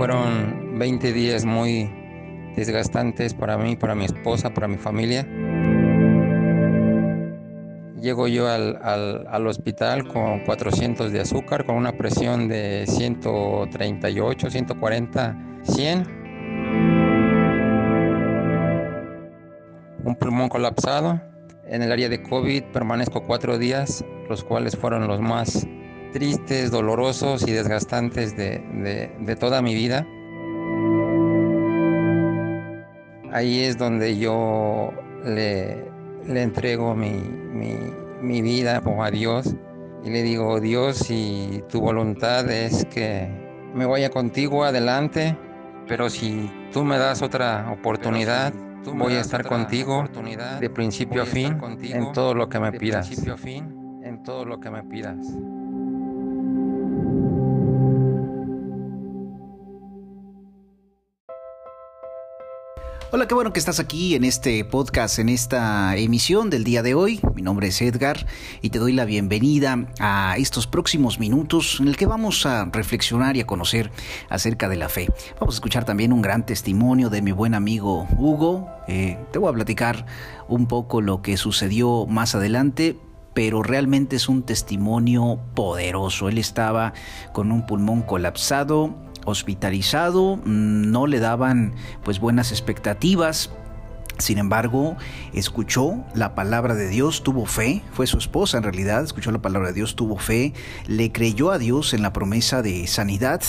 Fueron 20 días muy desgastantes para mí, para mi esposa, para mi familia. Llego yo al, al, hospital con 400 de azúcar, con una presión de 138, 140, 100. Un pulmón colapsado. En el área de COVID permanezco cuatro días, los cuales fueron los más tristes, dolorosos y desgastantes de, de, toda mi vida. Ahí es donde yo le, le entrego mi, mi, mi vida a Dios y le digo, Dios, si tu voluntad es que me vaya contigo adelante, pero si tú me das otra oportunidad, voy a estar contigo de principio a fin en todo lo que me pidas. En todo lo que me pidas. Hola, qué bueno que estás aquí en este podcast, en esta emisión del día de hoy. Mi nombre es Edgar y te doy la bienvenida a estos próximos minutos en el que vamos a reflexionar y a conocer acerca de la fe. Vamos a escuchar también un gran testimonio de mi buen amigo Hugo. Eh, te voy a platicar un poco lo que sucedió más adelante, pero realmente es un testimonio poderoso. Él estaba con un pulmón colapsado, hospitalizado, mm, no le daban pues buenas expectativas. Sin embargo, escuchó la palabra de Dios, tuvo fe, fue su esposa en realidad, escuchó la palabra de Dios, tuvo fe, le creyó a Dios en la promesa de sanidad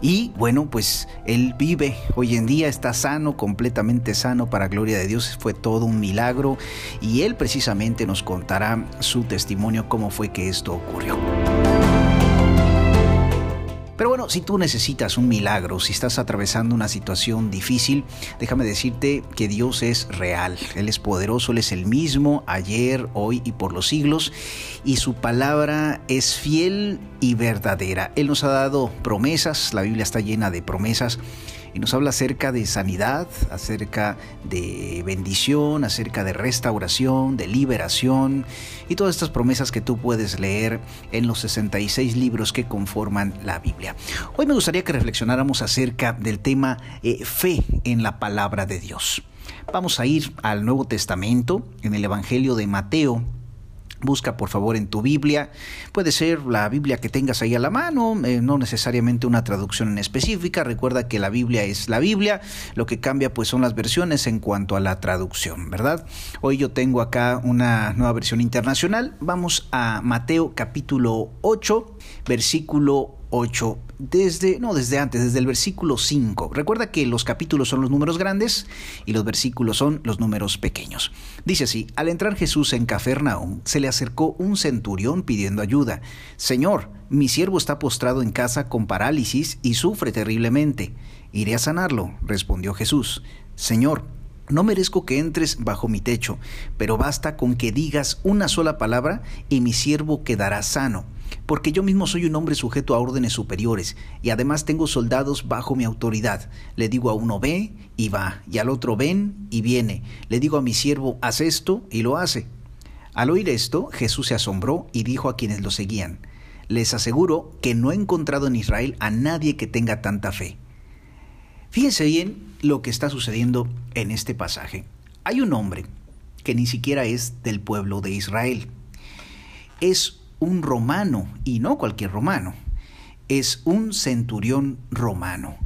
y bueno, pues él vive, hoy en día está sano, completamente sano, para gloria de Dios, fue todo un milagro y él precisamente nos contará su testimonio, cómo fue que esto ocurrió. Pero bueno, si tú necesitas un milagro, si estás atravesando una situación difícil, déjame decirte que Dios es real, Él es poderoso, Él es el mismo ayer, hoy y por los siglos, y su palabra es fiel y verdadera. Él nos ha dado promesas, la Biblia está llena de promesas y nos habla acerca de sanidad, acerca de bendición, acerca de restauración, de liberación y todas estas promesas que tú puedes leer en los 66 libros que conforman la Biblia. Hoy me gustaría que reflexionáramos acerca del tema eh, fe en la palabra de Dios. Vamos a ir al Nuevo Testamento, en el Evangelio de Mateo, Busca por favor en tu Biblia, puede ser la Biblia que tengas ahí a la mano, eh, no necesariamente una traducción en específica, recuerda que la Biblia es la Biblia, lo que cambia pues son las versiones en cuanto a la traducción, ¿verdad? Hoy yo tengo acá una nueva versión internacional, vamos a Mateo capítulo 8, versículo 8 desde, no desde antes, desde el versículo 5. Recuerda que los capítulos son los números grandes y los versículos son los números pequeños. Dice así, al entrar Jesús en Cafarnaúm, se le acercó un centurión pidiendo ayuda. Señor, mi siervo está postrado en casa con parálisis y sufre terriblemente. Iré a sanarlo, respondió Jesús. Señor, no merezco que entres bajo mi techo, pero basta con que digas una sola palabra y mi siervo quedará sano porque yo mismo soy un hombre sujeto a órdenes superiores y además tengo soldados bajo mi autoridad. Le digo a uno ve y va, y al otro ven y viene. Le digo a mi siervo haz esto y lo hace. Al oír esto, Jesús se asombró y dijo a quienes lo seguían, les aseguro que no he encontrado en Israel a nadie que tenga tanta fe. Fíjense bien lo que está sucediendo en este pasaje. Hay un hombre que ni siquiera es del pueblo de Israel. Es un romano, y no cualquier romano, es un centurión romano,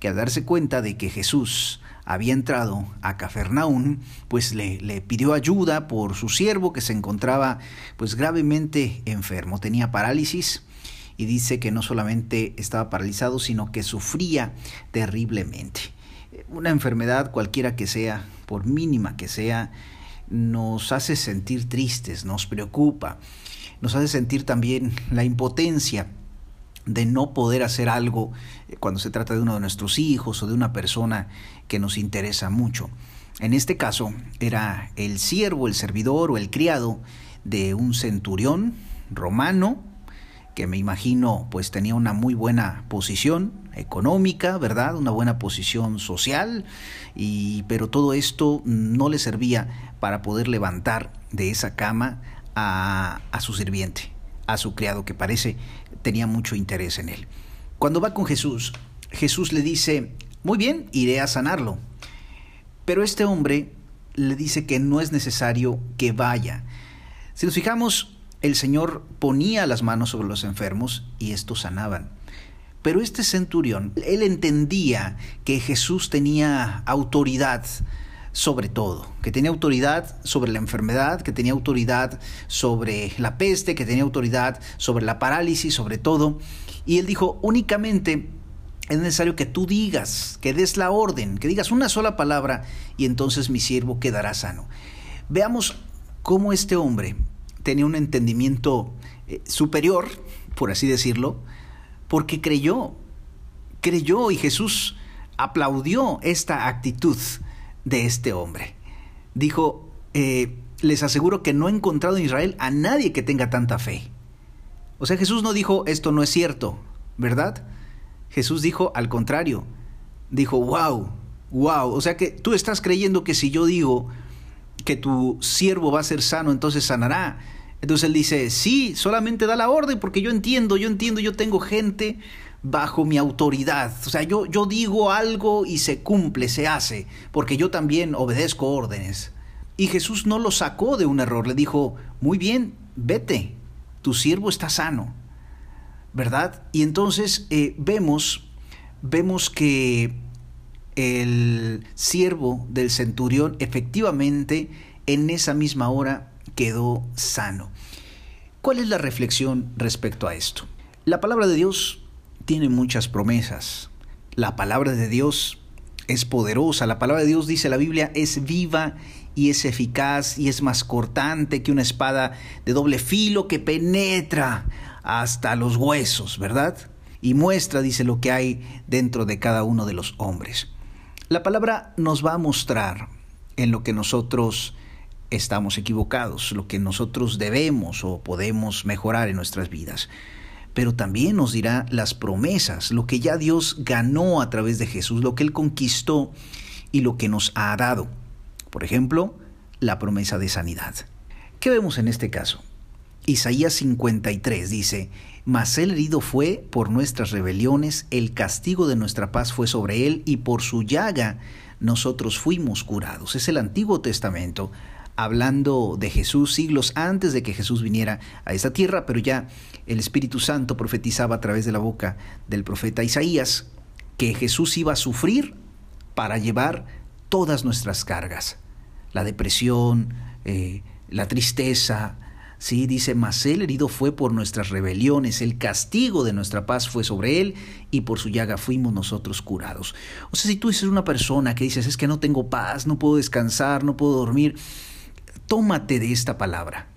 que al darse cuenta de que Jesús había entrado a Cafarnaún, pues le, le, pidió ayuda por su siervo que se encontraba pues gravemente enfermo, tenía parálisis y dice que no solamente estaba paralizado, sino que sufría terriblemente. Una enfermedad cualquiera que sea, por mínima que sea, nos hace sentir tristes, nos preocupa nos hace sentir también la impotencia de no poder hacer algo eh, cuando se trata de uno de nuestros hijos o de una persona que nos interesa mucho. En este caso era el siervo, el servidor o el criado de un centurión romano que me imagino pues tenía una muy buena posición económica, ¿verdad? Una buena posición social y pero todo esto no le servía para poder levantar de esa cama a, su sirviente, a su criado, que parece tenía mucho interés en él. Cuando va con Jesús, Jesús le dice, muy bien, iré a sanarlo. Pero este hombre le dice que no es necesario que vaya. Si nos fijamos, el Señor ponía las manos sobre los enfermos y estos sanaban. Pero este centurión, él entendía que Jesús tenía autoridad sobre todo, que tenía autoridad sobre la enfermedad, que tenía autoridad sobre la peste, que tenía autoridad sobre la parálisis, sobre todo. Y él dijo, únicamente es necesario que tú digas, que des la orden, que digas una sola palabra y entonces mi siervo quedará sano. Veamos cómo este hombre tenía un entendimiento eh, superior, por así decirlo, porque creyó, creyó y Jesús aplaudió esta actitud de este hombre. Dijo, eh, les aseguro que no he encontrado en Israel a nadie que tenga tanta fe. O sea, Jesús no dijo, esto no es cierto, ¿verdad? Jesús dijo al contrario, dijo, wow, wow, o sea que tú estás creyendo que si yo digo que tu siervo va a ser sano, entonces sanará. Entonces él dice, sí, solamente da la orden porque yo entiendo, yo entiendo, yo tengo gente bajo mi autoridad. O sea, yo, yo digo algo y se cumple, se hace, porque yo también obedezco órdenes. Y Jesús no lo sacó de un error, le dijo, muy bien, vete, tu siervo está sano, ¿verdad? Y entonces eh, vemos, vemos que el siervo del centurión efectivamente en esa misma hora quedó sano. ¿Cuál es la reflexión respecto a esto? La palabra de Dios tiene muchas promesas. La palabra de Dios es poderosa. La palabra de Dios, dice la Biblia, es viva y es eficaz y es más cortante que una espada de doble filo que penetra hasta los huesos, ¿verdad? Y muestra, dice, lo que hay dentro de cada uno de los hombres. La palabra nos va a mostrar en lo que nosotros estamos equivocados, lo que nosotros debemos o podemos mejorar en nuestras vidas pero también nos dirá las promesas, lo que ya Dios ganó a través de Jesús, lo que Él conquistó y lo que nos ha dado. Por ejemplo, la promesa de sanidad. ¿Qué vemos en este caso? Isaías 53 dice, Mas el herido fue por nuestras rebeliones, el castigo de nuestra paz fue sobre él, y por su llaga nosotros fuimos curados. Es el Antiguo Testamento hablando de Jesús siglos antes de que Jesús viniera a esta tierra, pero ya el Espíritu Santo profetizaba a través de la boca del profeta Isaías que Jesús iba a sufrir para llevar todas nuestras cargas, la depresión, eh, la tristeza, Sí, dice, mas él herido fue por nuestras rebeliones, el castigo de nuestra paz fue sobre él y por su llaga fuimos nosotros curados. O sea, si tú eres una persona que dices, es que no tengo paz, no puedo descansar, no puedo dormir, tómate de esta palabra,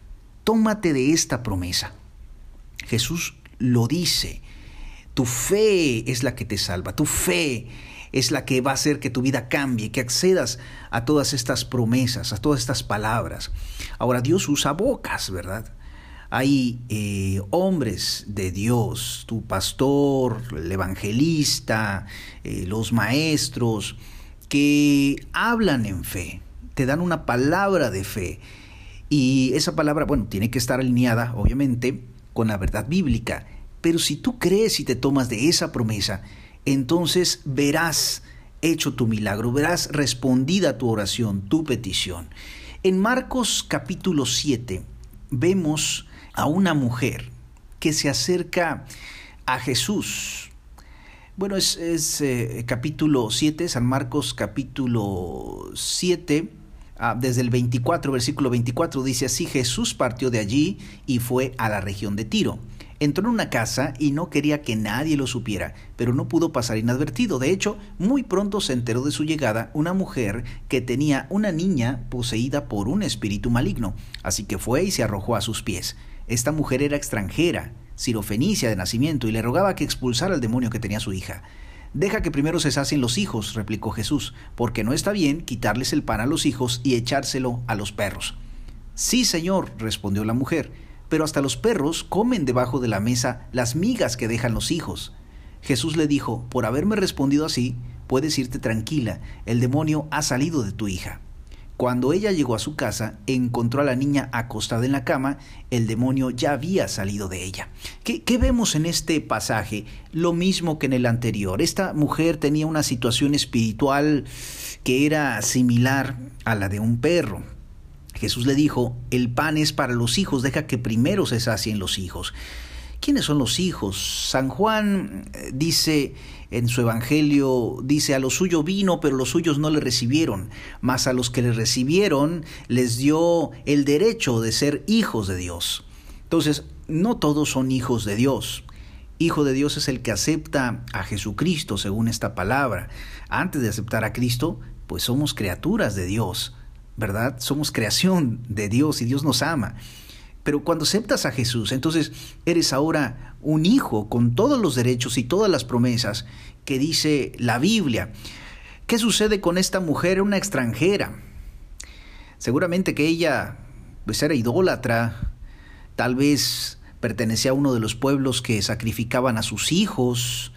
tómate de esta promesa. Jesús lo dice, tu fe es la que te salva, tu fe es la que va a hacer que tu vida cambie, que accedas a todas estas promesas, a todas estas palabras. Ahora Dios usa bocas, ¿verdad? Hay eh, hombres de Dios, tu pastor, el evangelista, eh, los maestros, que hablan en fe, te dan una palabra de fe. Y esa palabra, bueno, tiene que estar alineada, obviamente, con la verdad bíblica. Pero si tú crees y te tomas de esa promesa, entonces verás hecho tu milagro, verás respondida tu oración, tu petición. En Marcos capítulo 7 vemos a una mujer que se acerca a Jesús. Bueno, es, eh, capítulo 7, San Marcos capítulo 7, Ah, desde el 24, versículo 24, dice así, Jesús partió de allí y fue a la región de Tiro. Entró en una casa y no quería que nadie lo supiera, pero no pudo pasar inadvertido. De hecho, muy pronto se enteró de su llegada una mujer que tenía una niña poseída por un espíritu maligno. Así que fue y se arrojó a sus pies. Esta mujer era extranjera, sirofenicia de nacimiento, y le rogaba que expulsara al demonio que tenía su hija. Deja que primero se sacien los hijos, replicó Jesús, porque no está bien quitarles el pan a los hijos y echárselo a los perros. Sí, Señor, respondió la mujer, pero hasta los perros comen debajo de la mesa las migas que dejan los hijos. Jesús le dijo, por haberme respondido así, puedes irte tranquila, el demonio ha salido de tu hija. Cuando ella llegó a su casa, encontró a la niña acostada en la cama, el demonio ya había salido de ella. ¿Qué, ¿Qué, vemos en este pasaje? Lo mismo que en el anterior. Esta mujer tenía una situación espiritual que era similar a la de un perro. Jesús le dijo, el pan es para los hijos, deja que primero se sacien los hijos. ¿Quiénes son los hijos? San Juan eh, dice en su evangelio, dice, a lo suyo vino, pero los suyos no le recibieron, mas a los que le recibieron les dio el derecho de ser hijos de Dios. Entonces, no todos son hijos de Dios. Hijo de Dios es el que acepta a Jesucristo, según esta palabra. Antes de aceptar a Cristo, pues somos criaturas de Dios, ¿verdad? Somos creación de Dios y Dios nos ama. Pero cuando aceptas a Jesús, entonces eres ahora un hijo con todos los derechos y todas las promesas que dice la Biblia. ¿Qué sucede con esta mujer, una extranjera? Seguramente que ella pues era idólatra, tal vez pertenecía a uno de los pueblos que sacrificaban a sus hijos,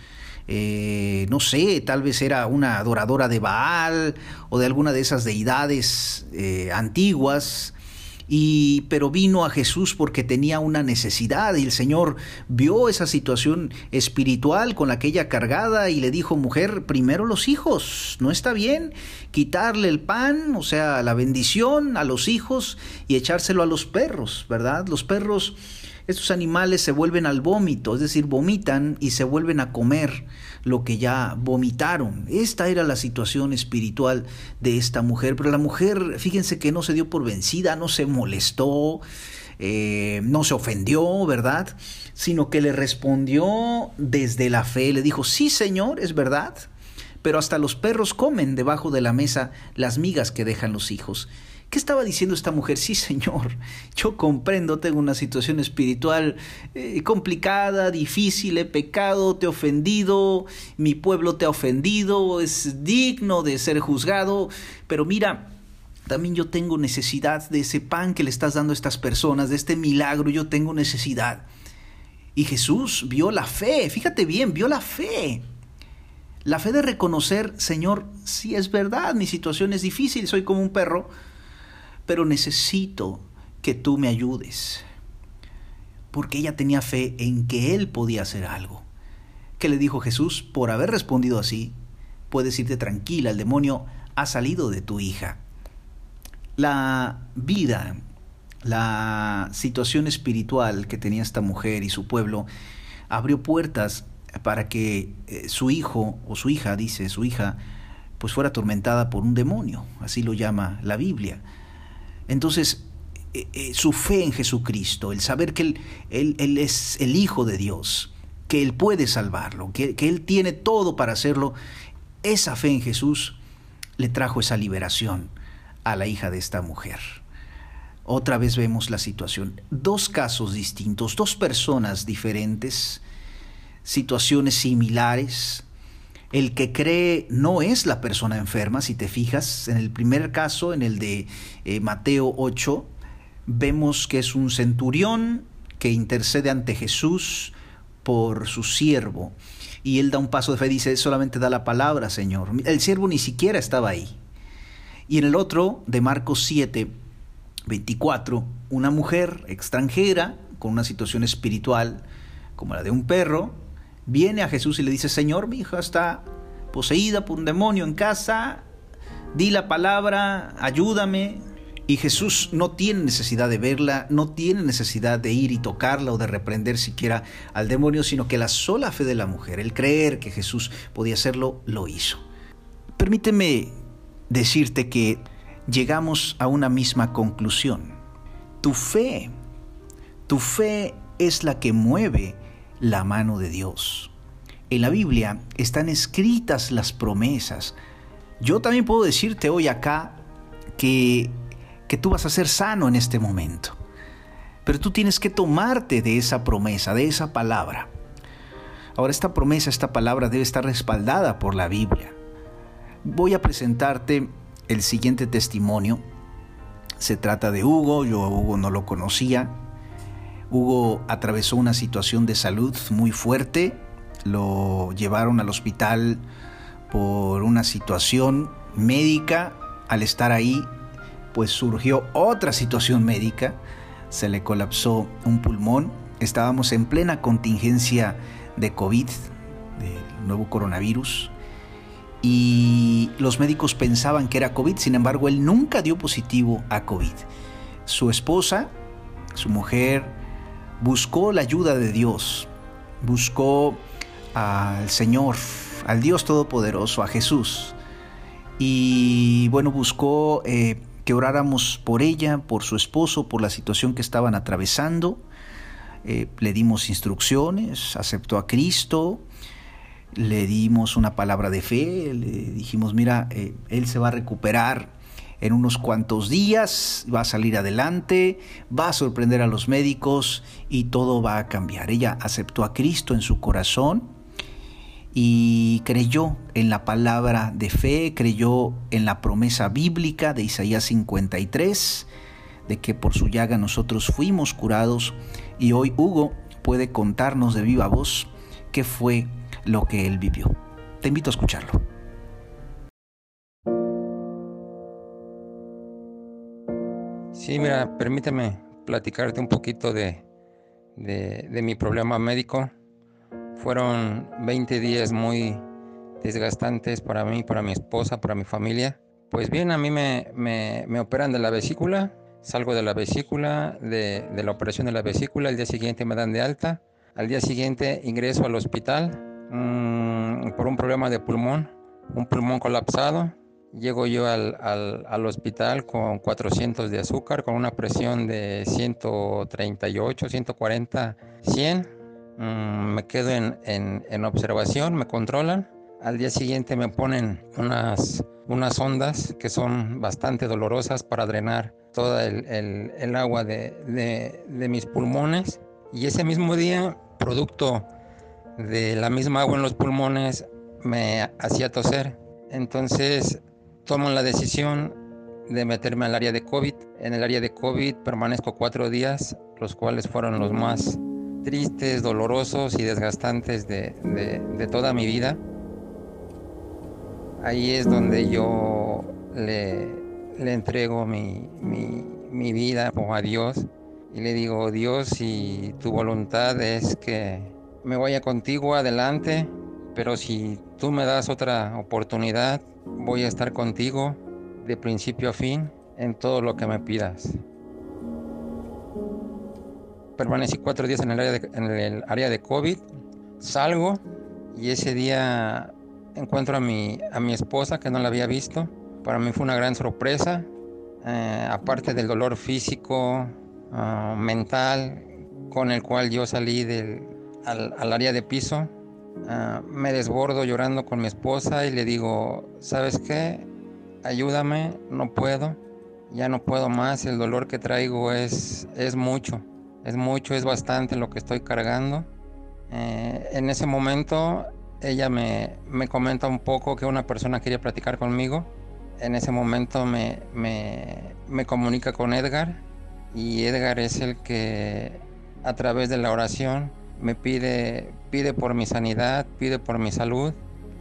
eh, no sé, tal vez era una adoradora de Baal o de alguna de esas deidades eh, antiguas y pero vino a Jesús porque tenía una necesidad y el Señor vio esa situación espiritual con la cargada y le dijo, "Mujer, primero los hijos, no está bien quitarle el pan, o sea, la bendición a los hijos y echárselo a los perros, ¿verdad? Los perros estos animales se vuelven al vómito, es decir, vomitan y se vuelven a comer lo que ya vomitaron. Esta era la situación espiritual de esta mujer, pero la mujer, fíjense que no se dio por vencida, no se molestó, eh, no se ofendió, ¿verdad? Sino que le respondió desde la fe, le dijo, sí Señor, es verdad, pero hasta los perros comen debajo de la mesa las migas que dejan los hijos. ¿Qué estaba diciendo esta mujer? Sí, Señor, yo comprendo, tengo una situación espiritual eh, complicada, difícil, he pecado, te he ofendido, mi pueblo te ha ofendido, es digno de ser juzgado, pero mira, también yo tengo necesidad de ese pan que le estás dando a estas personas, de este milagro, yo tengo necesidad. Y Jesús vio la fe, fíjate bien, vio la fe. La fe de reconocer, Señor, si es verdad, mi situación es difícil, soy como un perro, pero necesito que tú me ayudes. Porque ella tenía fe en que él podía hacer algo. ¿Qué le dijo Jesús? Por haber respondido así, puedes irte tranquila, el demonio ha salido de tu hija. La vida, la situación espiritual que tenía esta mujer y su pueblo abrió puertas para que eh, su hijo o su hija, dice su hija, pues fuera atormentada por un demonio, así lo llama la Biblia. Entonces, eh, eh, su fe en Jesucristo, el saber que él, es el Hijo de Dios, que Él puede salvarlo, que Él tiene todo para hacerlo, esa fe en Jesús le trajo esa liberación a la hija de esta mujer. Otra vez vemos la situación. Dos casos distintos, dos personas diferentes, situaciones similares, el que cree no es la persona enferma, si te fijas, en el primer caso, en el de eh, Mateo 8, vemos que es un centurión que intercede ante Jesús por su siervo. Y él da un paso de fe, dice, solamente da la palabra, Señor. El siervo ni siquiera estaba ahí. Y en el otro, de Marcos 7, 24, una mujer extranjera con una situación espiritual como la de un perro, viene a Jesús y le dice, Señor, mi hija está poseída por un demonio en casa, di la palabra, ayúdame. Y Jesús no tiene necesidad de verla, no tiene necesidad de ir y tocarla o de reprender siquiera al demonio, sino que la sola fe de la mujer, el creer que Jesús podía hacerlo, lo hizo. Permíteme decirte que llegamos a una misma conclusión. Tu fe, tu fe es la que mueve la mano de Dios. En la Biblia están escritas las promesas. Yo también puedo decirte hoy acá que, que tú vas a ser sano en este momento. Pero tú tienes que tomarte de esa promesa, de esa palabra. Ahora esta promesa, esta palabra debe estar respaldada por la Biblia. Voy a presentarte el siguiente testimonio. Se trata de Hugo, yo Hugo no lo conocía, Hugo atravesó una situación de salud muy fuerte, lo llevaron al hospital por una situación médica, al estar ahí pues surgió otra situación médica, se le colapsó un pulmón, estábamos en plena contingencia de COVID, del nuevo coronavirus, y los médicos pensaban que era COVID, sin embargo él nunca dio positivo a COVID. Su esposa, su mujer, buscó la ayuda de Dios, buscó al Señor, al Dios Todopoderoso, a Jesús. Y bueno, buscó eh, que oráramos por ella, por su esposo, por la situación que estaban atravesando. Eh, le dimos instrucciones, aceptó a Cristo, le dimos una palabra de fe, le dijimos, mira, eh, él se va a recuperar en unos cuantos días, va a salir adelante, va a sorprender a los médicos y todo va a cambiar. Ella aceptó a Cristo en su corazón y creyó en la palabra de fe, creyó en la promesa bíblica de Isaías 53, de que por su llaga nosotros fuimos curados y hoy Hugo puede contarnos de viva voz qué fue lo que él vivió. Te invito a escucharlo. Sí, mira, permíteme platicarte un poquito de, de, mi problema médico. Fueron 20 días muy desgastantes para mí, para mi esposa, para mi familia. Pues bien, a mí me, me, me operan de la vesícula, salgo de la vesícula, de, de, la operación de la vesícula, al día siguiente me dan de alta, al día siguiente ingreso al hospital mmm, por un problema de pulmón, un pulmón colapsado, Llego yo al, al, hospital con 400 de azúcar, con una presión de 138, 140, 100. me quedo en, en, en, observación, me controlan. Al día siguiente me ponen unas, unas ondas que son bastante dolorosas para drenar toda el, el, el agua de, de, de mis pulmones. Y ese mismo día, producto de la misma agua en los pulmones, me hacía toser. Entonces tomo la decisión de meterme al área de COVID. En el área de COVID permanezco cuatro días, los cuales fueron los más tristes, dolorosos y desgastantes de, toda mi vida. Ahí es donde yo le, entrego mi, mi vida a Dios y le digo, Dios, si tu voluntad es que me vaya contigo adelante, pero si tú me das otra oportunidad, voy a estar contigo de principio a fin en todo lo que me pidas. Permanecí cuatro días en el área de, en el área de COVID, salgo y ese día encuentro a mi, a mi esposa que no la había visto. Para mí fue una gran sorpresa, eh, aparte del dolor físico, ah, mental, con el cual yo salí del, al, al área de piso Ah, me desbordo llorando con mi esposa y le digo, ¿sabes qué? Ayúdame, no puedo, ya no puedo más, el dolor que traigo es, es mucho, es mucho, es bastante lo que estoy cargando. Eh, en ese momento ella me, me, comenta un poco que una persona quería platicar conmigo. En ese momento me, me, me comunica con Edgar y Edgar es el que a través de la oración me pide, pide por mi sanidad, pide por mi salud.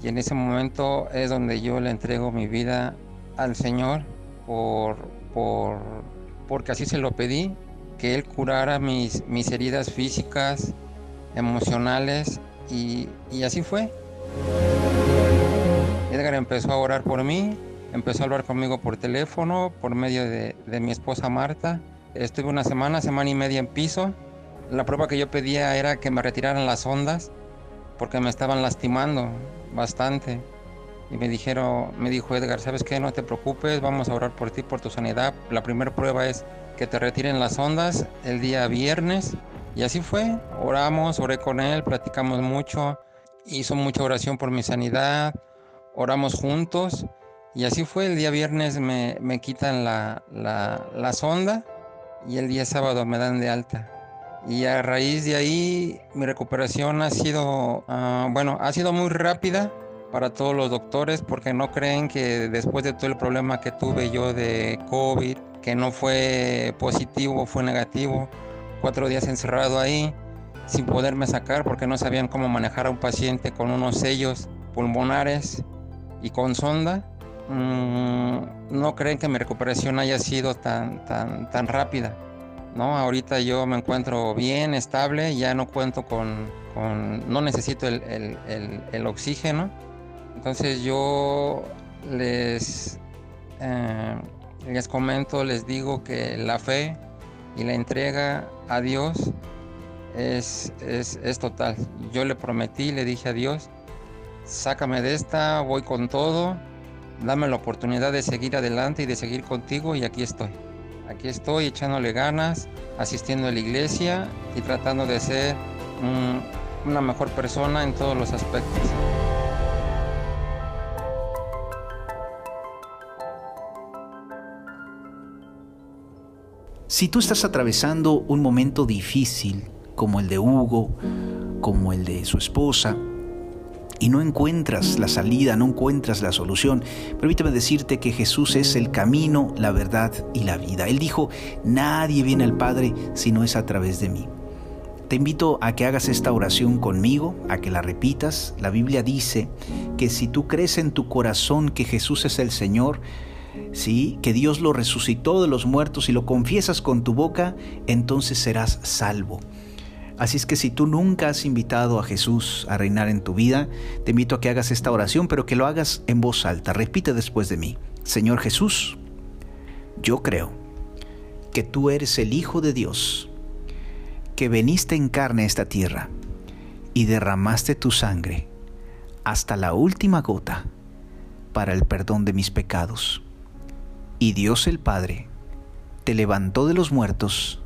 Y en ese momento es donde yo le entrego mi vida al Señor por, por, porque así se lo pedí, que Él curara mis, mis heridas físicas, emocionales y, y así fue. Edgar empezó a orar por mí, empezó a hablar conmigo por teléfono, por medio de, de mi esposa Marta. Estuve una semana, semana y media en piso la prueba que yo pedía era que me retiraran las ondas porque me estaban lastimando bastante. Y me dijeron, me dijo Edgar, ¿sabes qué? No te preocupes, vamos a orar por ti, por tu sanidad. La primera prueba es que te retiren las ondas el día viernes. Y así fue. Oramos, oré con él, platicamos mucho. Hizo mucha oración por mi sanidad. Oramos juntos. Y así fue. El día viernes me, me quitan la, la, la sonda y el día sábado me dan de alta y a raíz de ahí mi recuperación ha sido, ah, bueno, ha sido muy rápida para todos los doctores porque no creen que después de todo el problema que tuve yo de COVID, que no fue positivo, fue negativo, cuatro días encerrado ahí sin poderme sacar porque no sabían cómo manejar a un paciente con unos sellos pulmonares y con sonda. mm, no creen que mi recuperación haya sido tan, tan, tan rápida. ¿No? Ahorita yo me encuentro bien, estable, ya no cuento con, no necesito el, oxígeno. Entonces yo les, eh, les comento, les digo que la fe y la entrega a Dios es, es, total. Yo le prometí, le dije a Dios, sácame de esta, voy con todo, dame la oportunidad de seguir adelante y de seguir contigo y aquí estoy. Aquí estoy echándole ganas, asistiendo a la iglesia y tratando de ser una mejor persona en todos los aspectos. Si tú estás atravesando un momento difícil, como el de Hugo, como el de su esposa, y no encuentras la salida, no encuentras la solución, permíteme decirte que Jesús es el camino, la verdad y la vida. Él dijo, nadie viene al Padre si no es a través de mí. Te invito a que hagas esta oración conmigo, a que la repitas. La Biblia dice que si tú crees en tu corazón que Jesús es el Señor, sí, que Dios lo resucitó de los muertos y lo confiesas con tu boca, entonces serás salvo. Así es que si tú nunca has invitado a Jesús a reinar en tu vida, te invito a que hagas esta oración, pero que lo hagas en voz alta. Repite después de mí. Señor Jesús, yo creo que tú eres el Hijo de Dios, que veniste en carne a esta tierra y derramaste tu sangre hasta la última gota para el perdón de mis pecados. Y Dios el Padre te levantó de los muertos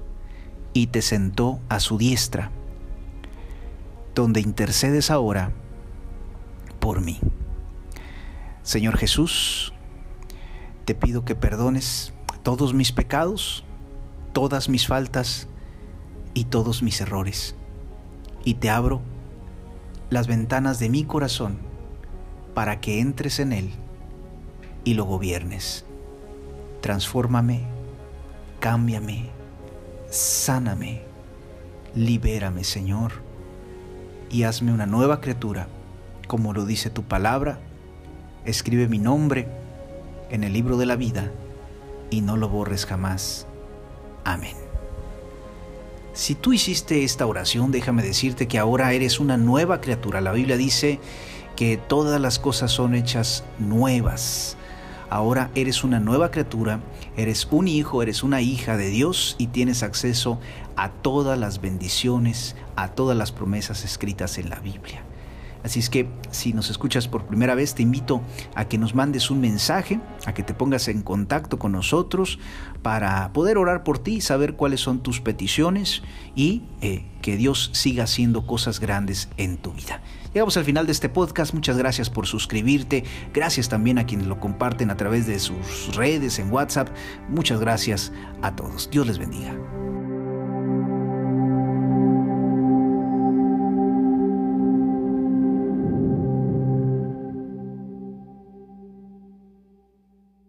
y te sentó a su diestra, donde intercedes ahora por mí. Señor Jesús, te pido que perdones todos mis pecados, todas mis faltas y todos mis errores. Y te abro las ventanas de mi corazón para que entres en él y lo gobiernes. Transfórmame, cámbiame, sáname, libérame Señor, y hazme una nueva criatura, como lo dice tu palabra, escribe mi nombre en el libro de la vida y no lo borres jamás. Amén. Si tú hiciste esta oración, déjame decirte que ahora eres una nueva criatura. La Biblia dice que todas las cosas son hechas nuevas. Ahora eres una nueva criatura, eres un hijo, eres una hija de Dios y tienes acceso a todas las bendiciones, a todas las promesas escritas en la Biblia. Así es que si nos escuchas por primera vez, te invito a que nos mandes un mensaje, a que te pongas en contacto con nosotros para poder orar por ti, saber cuáles son tus peticiones y eh, que Dios siga haciendo cosas grandes en tu vida. Llegamos al final de este podcast. Muchas gracias por suscribirte. Gracias también a quienes lo comparten a través de sus redes en WhatsApp. Muchas gracias a todos. Dios les bendiga.